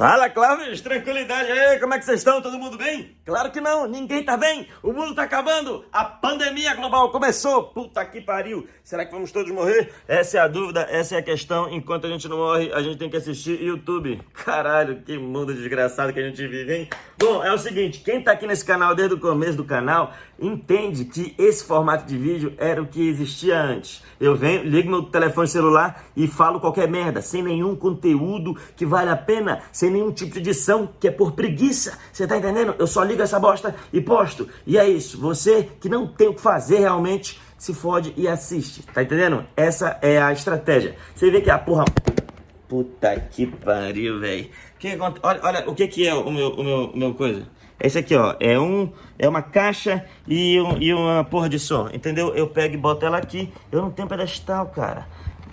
Fala, Cláudio, tranquilidade aí, como é que vocês estão? Todo mundo bem? Claro que não, ninguém tá bem, o mundo tá acabando, a pandemia global começou, puta que pariu, será que vamos todos morrer? Essa é a dúvida, essa é a questão, enquanto a gente não morre, a gente tem que assistir YouTube. Caralho, que mundo desgraçado que a gente vive, hein? Bom, é o seguinte, quem tá aqui nesse canal desde o começo do canal, entende que esse formato de vídeo era o que existia antes. Eu venho, ligo meu telefone celular e falo qualquer merda, sem nenhum conteúdo que vale a pena, sem nenhum tipo de edição que é por preguiça. Você tá entendendo? Eu só ligo essa bosta e posto. E é isso. Você que não tem o que fazer realmente, se fode e assiste. Tá entendendo? Essa é a estratégia. Você vê que a porra. Puta que pariu, velho. Olha, olha o que, que é o meu, o meu, o meu coisa. Esse aqui, ó, é um, é uma caixa e, um, e uma porra de som, entendeu? Eu pego e boto ela aqui. Eu não tenho pedestal, cara.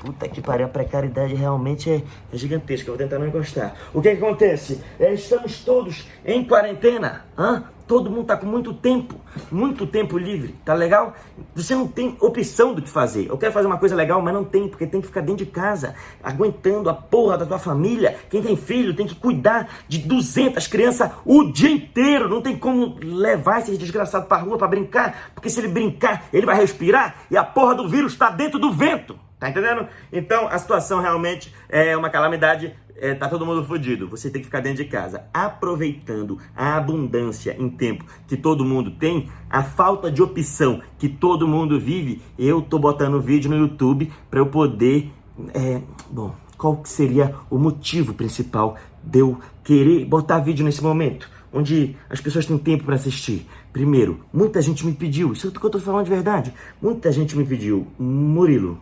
Puta que pariu, a precariedade realmente é, é gigantesca. Eu vou tentar não encostar. O que, que acontece? É, estamos todos em quarentena. Hã? Todo mundo tá com muito tempo, muito tempo livre, tá legal? Você não tem opção do que fazer. Eu quero fazer uma coisa legal, mas não tem, porque tem que ficar dentro de casa, aguentando a porra da tua família. Quem tem filho tem que cuidar de 200 crianças o dia inteiro. Não tem como levar esse desgraçado pra rua para brincar, porque se ele brincar, ele vai respirar e a porra do vírus tá dentro do vento. Tá entendendo? Então a situação realmente é uma calamidade. É, tá todo mundo fodido. Você tem que ficar dentro de casa. Aproveitando a abundância em tempo que todo mundo tem, a falta de opção que todo mundo vive, eu tô botando vídeo no YouTube para eu poder. É, bom, qual que seria o motivo principal de eu querer botar vídeo nesse momento? Onde as pessoas têm tempo para assistir. Primeiro, muita gente me pediu, isso é que eu tô falando de verdade. Muita gente me pediu, Murilo,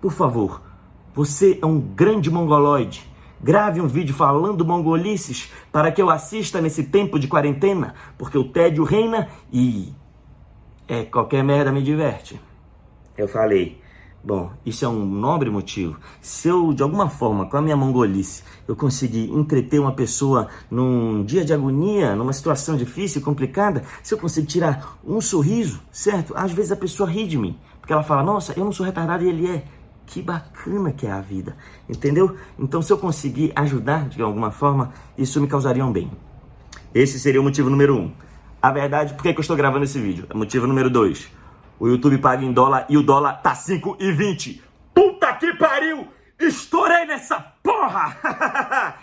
por favor, você é um grande mongoloide. Grave um vídeo falando mongolices para que eu assista nesse tempo de quarentena, porque o tédio reina e é qualquer merda me diverte. Eu falei, bom, isso é um nobre motivo. Se eu de alguma forma com a minha mongolice eu conseguir entreter uma pessoa num dia de agonia, numa situação difícil, complicada, se eu conseguir tirar um sorriso, certo? Às vezes a pessoa ri de mim, porque ela fala: "Nossa, eu não sou retardado e ele é". Que bacana que é a vida, entendeu? Então, se eu conseguir ajudar de alguma forma, isso me causaria um bem. Esse seria o motivo número um. A verdade, por que, eu estou gravando esse vídeo? Motivo número dois. O YouTube paga em dólar e o dólar tá 5,20. Puta que pariu! Estourei nessa porra!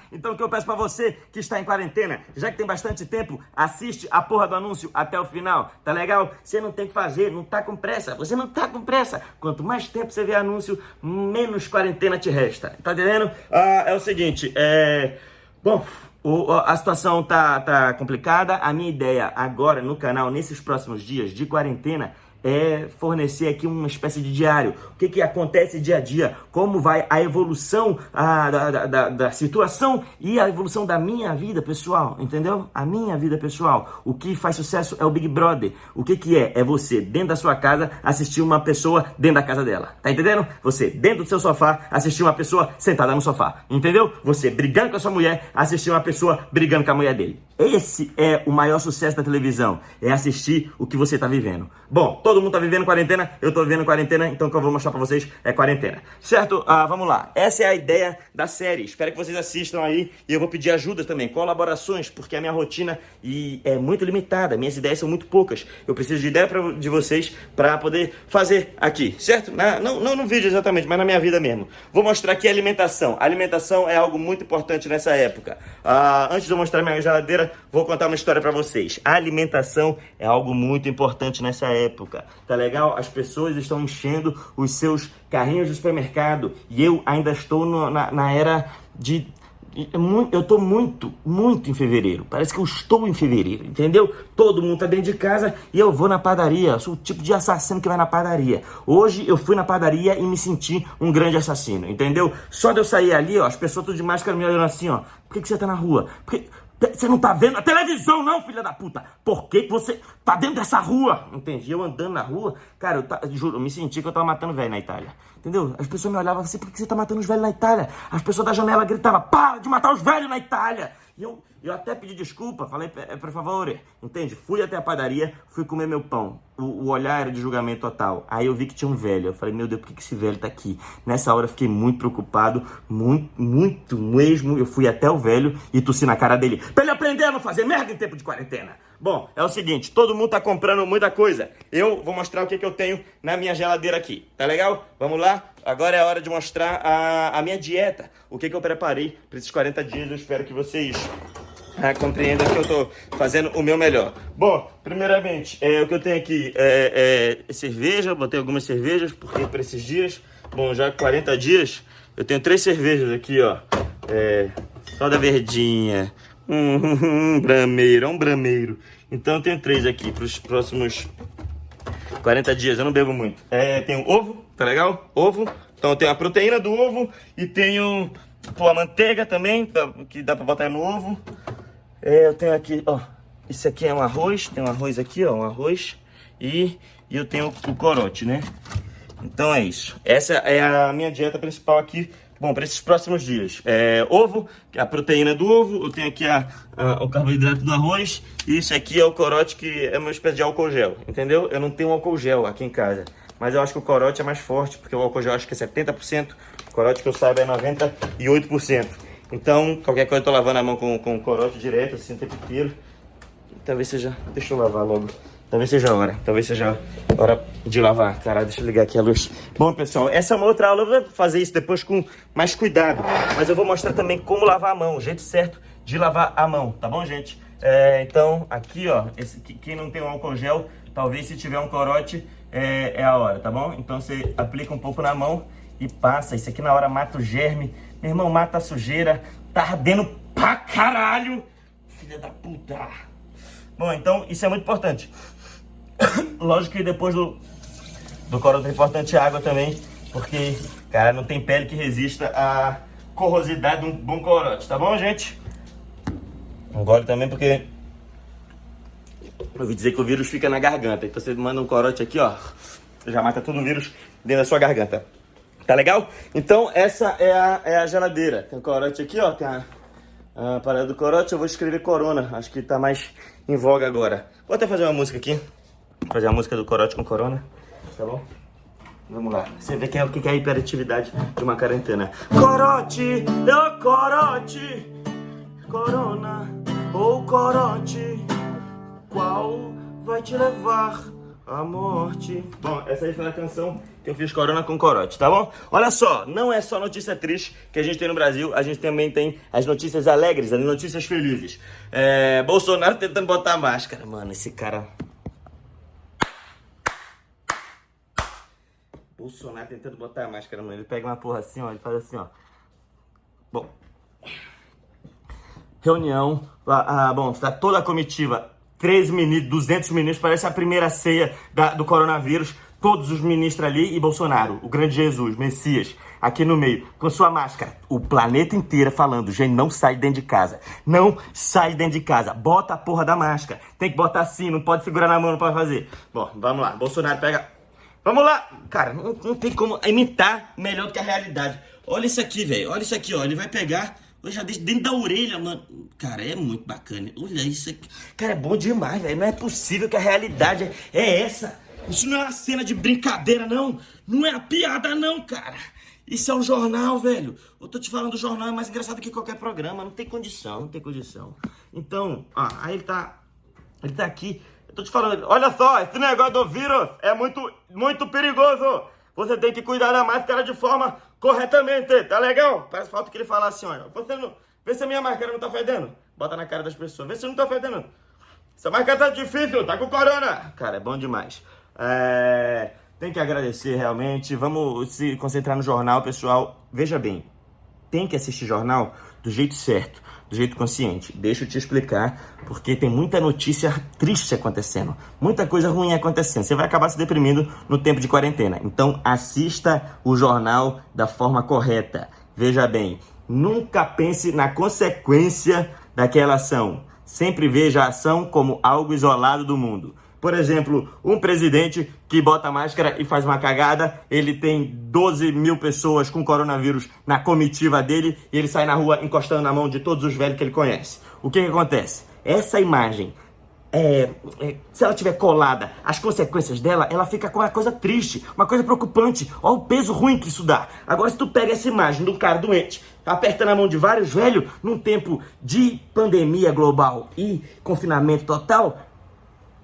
então o que eu peço para você que está em quarentena, já que tem bastante tempo, assiste a porra do anúncio até o final, tá legal? Você não tem que fazer, não tá com pressa, você não tá com pressa. Quanto mais tempo você vê anúncio, menos quarentena te resta. Tá entendendo? Ah, é o seguinte, é... Bom, o, a situação tá, tá complicada. A minha ideia agora no canal, nesses próximos dias de quarentena, é fornecer aqui uma espécie de diário. O que, que acontece dia a dia, como vai a evolução a, da, da, da, situação e a evolução da minha vida pessoal, entendeu? A minha vida pessoal. O que faz sucesso é o Big Brother. O que, que é? É você, dentro da sua casa, assistir uma pessoa dentro da casa dela. Tá entendendo? Você, dentro do seu sofá, assistir uma pessoa sentada no sofá. Entendeu? Você, brigando com a sua mulher, assistir uma pessoa brigando com a mulher dele. Esse é o maior sucesso da televisão. É assistir o que você está vivendo. Bom, todo mundo está vivendo quarentena, eu estou vivendo quarentena, então o que eu vou mostrar para vocês é quarentena. Certo? Ah, vamos lá. Essa é a ideia da série. Espero que vocês assistam aí e eu vou pedir ajuda também, colaborações, porque a minha rotina e é muito limitada, minhas ideias são muito poucas. Eu preciso de ideia pra, de vocês para poder fazer aqui, certo? Na, não, não no vídeo exatamente, mas na minha vida mesmo. Vou mostrar aqui a alimentação. A alimentação é algo muito importante nessa época. Ah, antes de eu mostrar minha geladeira, vou contar uma história para vocês. A alimentação é algo muito importante nessa época, tá legal? As pessoas estão enchendo os seus carrinhos de supermercado e eu ainda estou no, na, na era de eu estou muito, muito em fevereiro. Parece que eu estou em fevereiro, entendeu? Todo mundo tá dentro de casa e eu vou na padaria. Eu sou o tipo de assassino que vai na padaria. Hoje eu fui na padaria e me senti um grande assassino, entendeu? Só de eu sair ali, ó, as pessoas tudo de máscara me olhando assim, ó. Por que, que você tá na rua? Porque você não tá vendo a televisão, não, filha da puta? Por que, você tá dentro dessa rua? Entendi. Eu andando na rua, cara, eu tá, juro, eu me senti que eu tava matando velho na Itália. Entendeu? As pessoas me olhavam assim, por que você tá matando os velhos na Itália? As pessoas da janela gritavam, para de matar os velhos na Itália! E eu, eu até pedi desculpa, falei, é, por favor, entende? Fui até a padaria, fui comer meu pão. O, o, olhar era de julgamento total. Aí eu vi que tinha um velho. Eu falei, meu Deus, por que, que esse velho tá aqui? Nessa hora eu fiquei muito preocupado, muito, muito mesmo. Eu fui até o velho e tossi na cara dele. Pra ele aprender a não fazer merda em tempo de quarentena. Bom, é o seguinte, todo mundo tá comprando muita coisa. Eu vou mostrar o que, que eu tenho na minha geladeira aqui. Tá legal? Vamos lá? Agora é a hora de mostrar a, a minha dieta. O que, que eu preparei para esses 40 dias. Eu espero que vocês ah, compreendam que eu tô fazendo o meu melhor. Bom, primeiramente, é, o que eu tenho aqui é, é cerveja. Botei algumas cervejas porque para esses dias. Bom, já 40 dias, eu tenho três cervejas aqui, ó. É, soda verdinha, um, um brameiro, um brameiro. Então eu tenho três aqui para os próximos 40 dias. Eu não bebo muito. É, tenho ovo, tá legal? Ovo. Então eu tenho a proteína do ovo e tenho pô, a manteiga também, que dá para botar no ovo. É, eu tenho aqui, ó. Isso aqui é um arroz. Tem um arroz aqui, ó. Um arroz. E, e eu tenho o corote, né? Então é isso. Essa é a minha dieta principal aqui Bom, para esses próximos dias, é, ovo, que é a proteína do ovo, eu tenho aqui a, a, o carboidrato do arroz, e isso aqui é o corote, que é uma espécie de álcool gel, entendeu? Eu não tenho álcool gel aqui em casa, mas eu acho que o corote é mais forte, porque o álcool gel acho que é 70%, o corote que eu saiba é 98%. Então, qualquer coisa eu tô lavando a mão com, com corote direto, assim, o tempo inteiro. Talvez seja... Deixa eu lavar logo. Talvez seja a hora. Talvez seja a hora de lavar. Caralho, deixa eu ligar aqui a luz. Bom, pessoal, essa é uma outra aula. Eu vou fazer isso depois com mais cuidado. Mas eu vou mostrar também como lavar a mão. O jeito certo de lavar a mão. Tá bom, gente? É, então, aqui, ó. Esse, quem não tem um álcool gel, talvez se tiver um corote, é, é a hora, tá bom? Então, você aplica um pouco na mão e passa. Isso aqui na hora mata o germe. Meu irmão, mata a sujeira. Tá ardendo pra caralho. Filha da puta. Bom, então, isso é muito importante. Lógico que depois do, do corote é importante água também, porque, cara, não tem pele que resista à corrosidade de um bom corote, tá bom, gente? Um gole também porque eu ouvi dizer que o vírus fica na garganta, então você manda um corote aqui, ó, já mata todo o vírus dentro da sua garganta. Tá legal? Então, essa é a, é a geladeira. Tem o corote aqui, ó, tem a, a parada do corote. Eu vou escrever corona, acho que tá mais em voga agora. Vou até fazer uma música aqui fazer a música do Corote com Corona, tá bom? Vamos lá. Você vê que é o que é a hiperatividade de uma quarentena. Corote, ô corote, corona ou corote, qual vai te levar à morte? Bom, essa aí foi a canção que eu fiz Corona com Corote, tá bom? Olha só, não é só notícia triste que a gente tem no Brasil, a gente também tem as notícias alegres, as notícias felizes. É, Bolsonaro tentando botar máscara. Mano, esse cara Bolsonaro tentando botar a máscara, mano. Ele pega uma porra assim, ó, ele faz assim, ó. Bom. Reunião. Ah, ah, bom, tá toda a comitiva. 13 ministros, 200 ministros, parece a primeira ceia da, do coronavírus. Todos os ministros ali e Bolsonaro, o grande Jesus, Messias, aqui no meio, com sua máscara. O planeta inteiro falando, gente, não sai dentro de casa. Não sai dentro de casa. Bota a porra da máscara. Tem que botar assim, não pode segurar na mão, não pode fazer. Bom, vamos lá. Bolsonaro pega Vamos lá. Cara, não, não, tem como imitar melhor do que a realidade. Olha isso aqui, velho. Olha isso aqui, ó. Ele vai pegar. Eu já deixo dentro da orelha, mano. Cara, é muito bacana. Olha isso aqui. Cara, é bom demais, velho. Não é possível que a realidade é essa. Isso não é uma cena de brincadeira, não. Não é a piada, não, cara. Isso é um jornal, velho. Eu tô te falando, o jornal é mais engraçado que qualquer programa. Não tem condição, não tem condição. Então, ó, aí ele tá. Ele tá aqui tô te falando, olha só, esse negócio do vírus é muito, muito perigoso. Você tem que cuidar da máscara de forma corretamente, tá legal? Parece falta que ele falar assim, olha, você não, vê se a minha máscara não tá fedendo. Bota na cara das pessoas, vê se não tá fedendo. Essa máscara tá difícil, tá com corona. Cara, é bom demais. É, tem que agradecer realmente. Vamos se concentrar no jornal, pessoal. Veja bem, tem que assistir jornal do jeito certo do jeito consciente. Deixa eu te explicar, porque tem muita notícia triste acontecendo, muita coisa ruim acontecendo. Você vai acabar se deprimindo no tempo de quarentena. Então, assista o jornal da forma correta. Veja bem, nunca pense na consequência daquela ação. Sempre veja a ação como algo isolado do mundo. Por exemplo, um presidente que bota máscara e faz uma cagada, ele tem 12 mil pessoas com coronavírus na comitiva dele e ele sai na rua encostando na mão de todos os velhos que ele conhece. O que, que acontece? Essa imagem é, é, se ela tiver colada, as consequências dela, ela fica com uma coisa triste, uma coisa preocupante. Olha o peso ruim que isso dá. Agora, se tu pega essa imagem de um cara doente, apertando a mão de vários velhos, num tempo de pandemia global e confinamento total,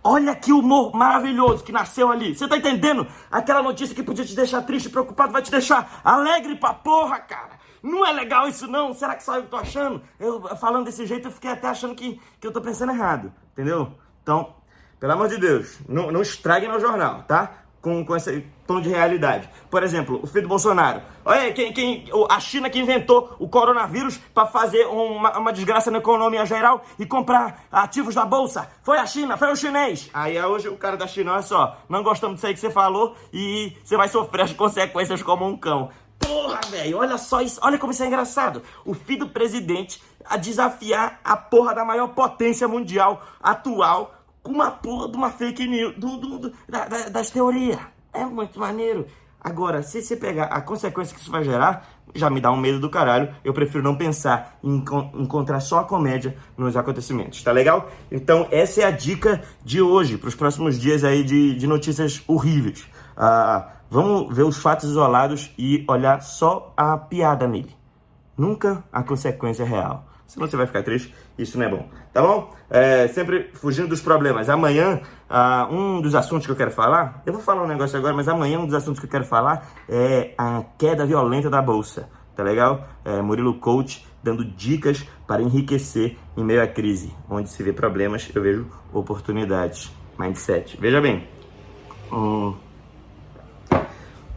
olha que humor maravilhoso que nasceu ali. Você tá entendendo? Aquela notícia que podia te deixar triste preocupado vai te deixar alegre pra porra, cara. Não é legal isso não? Será que só eu tô achando? Eu falando desse jeito, eu fiquei até achando que, que eu tô pensando errado, entendeu? Então, pelo amor de Deus, não, não estrague meu jornal, tá? Com, com esse tom de realidade. Por exemplo, o filho do Bolsonaro. Olha, quem, quem, a China que inventou o coronavírus para fazer uma, uma desgraça na economia geral e comprar ativos da bolsa. Foi a China, foi o chinês. Aí é hoje o cara da China, olha só, não gostamos disso aí que você falou e você vai sofrer as consequências como um cão. Porra, velho, olha só isso, olha como isso é engraçado. O filho do presidente a desafiar a porra da maior potência mundial atual com uma porra de uma fake news, do, do, do da, da, das teorias. É muito maneiro. Agora, se você pegar a consequência que isso vai gerar, já me dá um medo do caralho. Eu prefiro não pensar em encontrar só a comédia nos acontecimentos, tá legal? Então, essa é a dica de hoje, para os próximos dias aí de, de notícias horríveis. Ah, Vamos ver os fatos isolados e olhar só a piada nele. Nunca a consequência real. Senão você vai ficar triste, isso não é bom. Tá bom? É, sempre fugindo dos problemas. Amanhã, uh, um dos assuntos que eu quero falar, eu vou falar um negócio agora, mas amanhã um dos assuntos que eu quero falar é a queda violenta da bolsa. Tá legal? É, Murilo Coach dando dicas para enriquecer em meio à crise. Onde se vê problemas, eu vejo oportunidades. Mindset. Veja bem. Hum,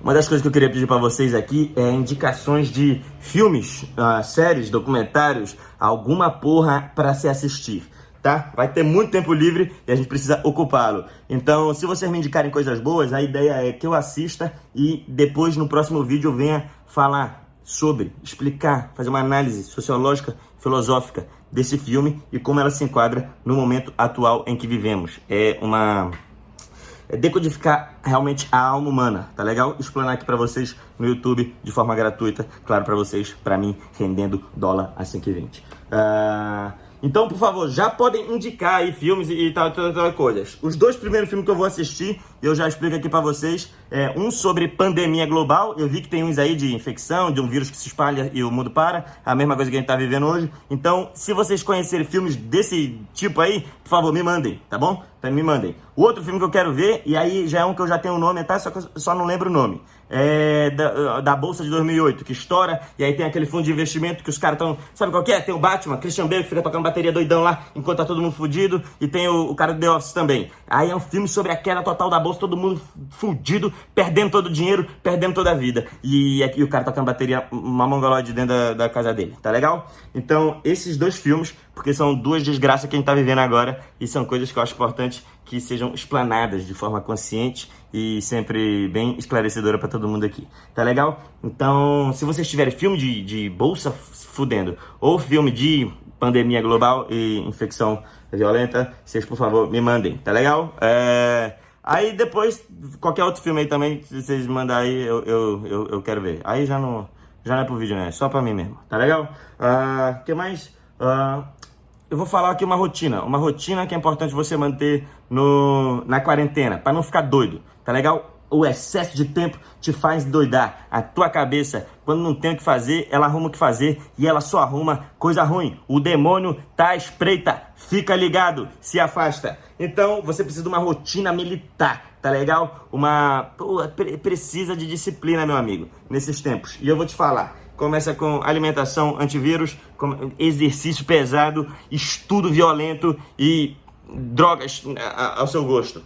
uma das coisas que eu queria pedir para vocês aqui é indicações de filmes, uh, séries, documentários, alguma porra para se assistir, tá? Vai ter muito tempo livre e a gente precisa ocupá-lo. Então, se vocês me indicarem coisas boas, a ideia é que eu assista e depois no próximo vídeo eu venha falar sobre, explicar, fazer uma análise sociológica, filosófica desse filme e como ela se enquadra no momento atual em que vivemos. É uma é decodificar realmente a alma humana, tá legal? Explanar aqui para vocês no YouTube de forma gratuita, claro para vocês, para mim, rendendo dólar a 5,20. Uh, então, por favor, já podem indicar aí filmes e, e tal, tal, tal coisas. Os dois primeiros filmes que eu vou assistir, eu já explico aqui para vocês. É, um sobre pandemia global. Eu vi que tem uns aí de infecção, de um vírus que se espalha e o mundo para. A mesma coisa que a gente tá vivendo hoje. Então, se vocês conhecerem filmes desse tipo aí, por favor, me mandem, tá bom? Então, me mandem. O outro filme que eu quero ver, e aí já é um que eu já tenho o nome, tá? Só que eu só não lembro o nome é, da, da, Bolsa de 2008, que estoura, e aí tem aquele fundo de investimento que os caras estão. Sabe qual é? Tem o Batman, Christian Bale, que fica tocando bateria doidão lá enquanto tá todo mundo fudido, e tem o, o cara do The Office também. Aí é um filme sobre a queda total da Bolsa, todo mundo fudido, perdendo todo o dinheiro, perdendo toda a vida. E aqui o cara tocando bateria, uma mongolode dentro da, da casa dele, tá legal? Então, esses dois filmes, porque são duas desgraças que a gente tá vivendo agora, e são coisas que eu acho importante que sejam explanadas de forma consciente e sempre bem esclarecedora para todo mundo aqui. Tá legal? Então, se vocês tiverem filme de, de bolsa fudendo ou filme de pandemia global e infecção violenta, vocês, por favor, me mandem. Tá legal? É... Aí depois, qualquer outro filme aí também, se vocês mandarem aí, eu, eu, eu, eu, quero ver. Aí já não, já não é pro vídeo, né? É só pra mim mesmo. Tá legal? O uh, que mais? Uh, eu vou falar aqui uma rotina, uma rotina que é importante você manter no, na quarentena, para não ficar doido, tá legal? O excesso de tempo te faz doidar. A tua cabeça, quando não tem o que fazer, ela arruma o que fazer e ela só arruma coisa ruim. O demônio tá à espreita. Fica ligado, se afasta. Então, você precisa de uma rotina militar, tá legal? Uma. Precisa de disciplina, meu amigo, nesses tempos. E eu vou te falar começa com alimentação antivírus, exercício pesado, estudo violento e drogas ao seu gosto.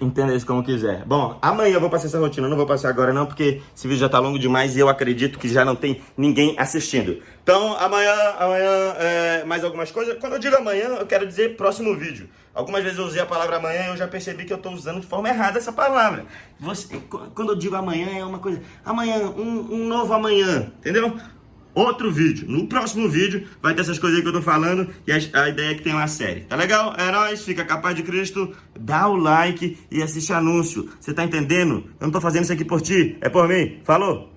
Entenda isso como quiser. Bom, amanhã eu vou passar essa rotina, não vou passar agora não, porque esse vídeo já tá longo demais e eu acredito que já não tem ninguém assistindo. Então, amanhã, amanhã, é, mais algumas coisas. Quando eu digo amanhã, eu quero dizer próximo vídeo. Algumas vezes eu usei a palavra amanhã e eu já percebi que eu estou usando de forma errada essa palavra. Você, quando eu digo amanhã, é uma coisa. Amanhã, um, um novo amanhã, entendeu? Outro vídeo. No próximo vídeo vai ter essas coisas aí que eu tô falando e a, ideia é que tem uma série. Tá legal? Nóis, fica capaz de Cristo, dá o like e assiste anúncio. Você tá entendendo? Eu não tô fazendo isso aqui por ti, é por mim. Falou!